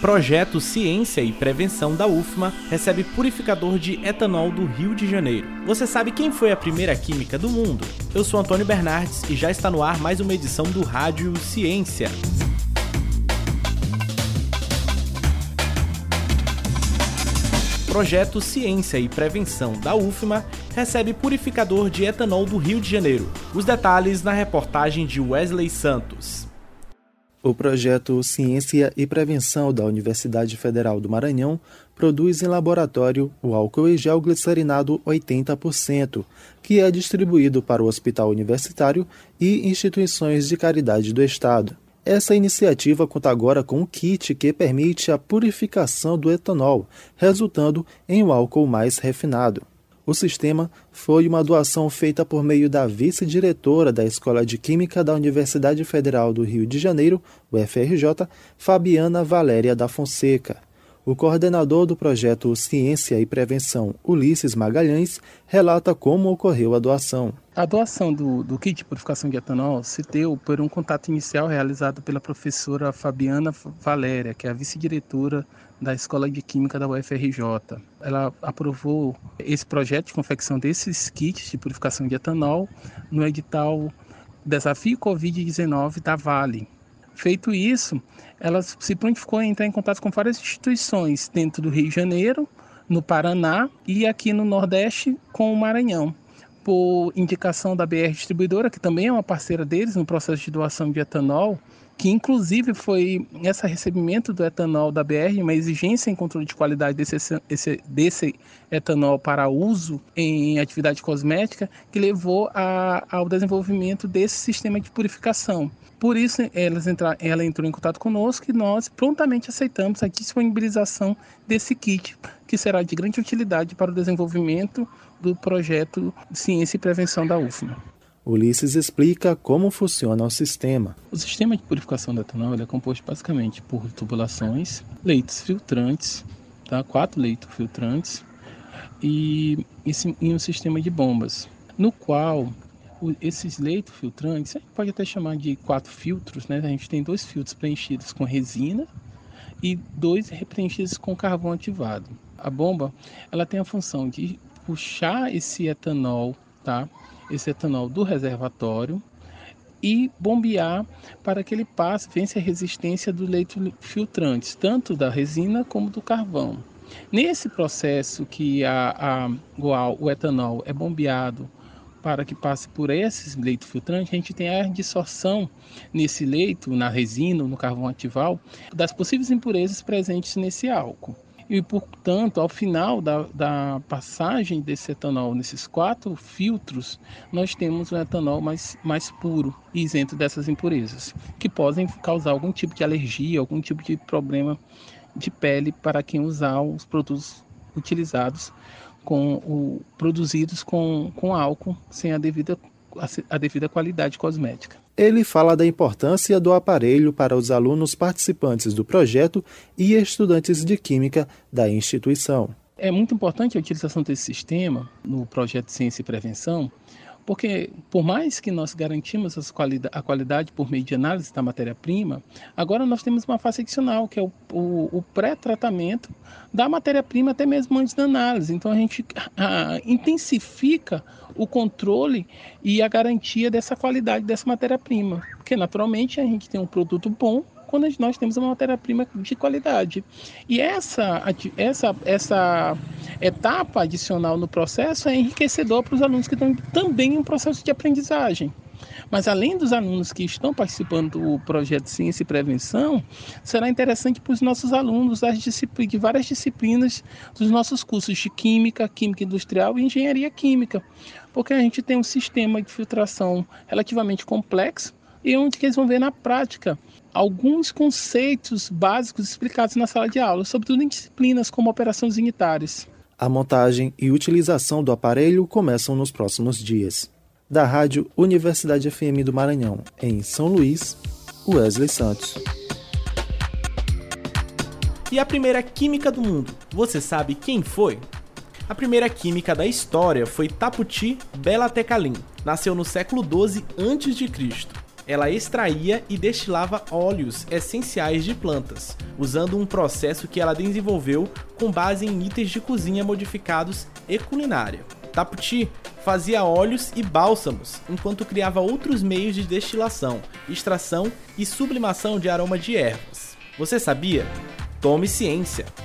Projeto Ciência e Prevenção da UFMA recebe purificador de etanol do Rio de Janeiro. Você sabe quem foi a primeira química do mundo? Eu sou Antônio Bernardes e já está no ar mais uma edição do Rádio Ciência. Projeto Ciência e Prevenção da UFMA recebe purificador de etanol do Rio de Janeiro. Os detalhes na reportagem de Wesley Santos. O projeto Ciência e Prevenção da Universidade Federal do Maranhão produz em laboratório o álcool e gel glicerinado 80%, que é distribuído para o hospital universitário e instituições de caridade do Estado. Essa iniciativa conta agora com um kit que permite a purificação do etanol, resultando em um álcool mais refinado. O sistema foi uma doação feita por meio da vice-diretora da Escola de Química da Universidade Federal do Rio de Janeiro, UFRJ, Fabiana Valéria da Fonseca. O coordenador do projeto Ciência e Prevenção, Ulisses Magalhães, relata como ocorreu a doação. A doação do, do kit de purificação de etanol se deu por um contato inicial realizado pela professora Fabiana Valéria, que é a vice-diretora da Escola de Química da UFRJ. Ela aprovou esse projeto de confecção desses kits de purificação de etanol no edital Desafio Covid-19 da Vale. Feito isso, ela se prontificou a entrar em contato com várias instituições dentro do Rio de Janeiro, no Paraná e aqui no Nordeste com o Maranhão. Por indicação da BR Distribuidora, que também é uma parceira deles no processo de doação de etanol, que inclusive foi esse recebimento do etanol da BR, uma exigência em controle de qualidade desse, esse, desse etanol para uso em atividade cosmética, que levou a, ao desenvolvimento desse sistema de purificação. Por isso, elas entra, ela entrou em contato conosco e nós prontamente aceitamos a disponibilização desse kit, que será de grande utilidade para o desenvolvimento do projeto Ciência e Prevenção da UFMA. Ulisses explica como funciona o sistema. O sistema de purificação do etanol é composto basicamente por tubulações, leitos filtrantes, tá? quatro leitos filtrantes e, e um sistema de bombas, no qual esses leitos filtrantes, a gente pode até chamar de quatro filtros, né? A gente tem dois filtros preenchidos com resina e dois preenchidos com carvão ativado. A bomba, ela tem a função de puxar esse etanol, tá? Esse etanol do reservatório e bombear para que ele passe, vence a resistência do leito filtrantes, tanto da resina como do carvão. Nesse processo que a, a, o, o etanol é bombeado para que passe por esses leitos filtrantes, a gente tem a dissorção nesse leito, na resina, no carvão atival, das possíveis impurezas presentes nesse álcool e, portanto, ao final da, da passagem desse etanol nesses quatro filtros, nós temos um etanol mais, mais puro isento dessas impurezas, que podem causar algum tipo de alergia, algum tipo de problema de pele para quem usar os produtos utilizados com o, produzidos com, com álcool sem a devida, a, a devida qualidade cosmética. Ele fala da importância do aparelho para os alunos participantes do projeto e estudantes de química da instituição. É muito importante a utilização desse sistema no projeto Ciência e Prevenção, porque, por mais que nós garantimos a qualidade por meio de análise da matéria-prima, agora nós temos uma fase adicional, que é o, o, o pré-tratamento da matéria-prima, até mesmo antes da análise. Então, a gente a, intensifica o controle e a garantia dessa qualidade dessa matéria-prima, porque, naturalmente, a gente tem um produto bom quando nós temos uma matéria-prima de qualidade. E essa, essa, essa etapa adicional no processo é enriquecedor para os alunos que estão também em um processo de aprendizagem. Mas além dos alunos que estão participando do projeto Ciência e Prevenção, será interessante para os nossos alunos das de várias disciplinas dos nossos cursos de Química, Química Industrial e Engenharia Química, porque a gente tem um sistema de filtração relativamente complexo e onde eles vão ver na prática alguns conceitos básicos explicados na sala de aula, sobretudo em disciplinas como operações unitárias. A montagem e utilização do aparelho começam nos próximos dias. Da Rádio Universidade FM do Maranhão, em São Luís, Wesley Santos. E a primeira química do mundo, você sabe quem foi? A primeira química da história foi Taputi Bela Tecalin. Nasceu no século 12 a.C. ela extraía e destilava óleos essenciais de plantas, usando um processo que ela desenvolveu com base em itens de cozinha modificados e culinária. Taputi fazia óleos e bálsamos, enquanto criava outros meios de destilação, extração e sublimação de aroma de ervas. Você sabia? Tome ciência!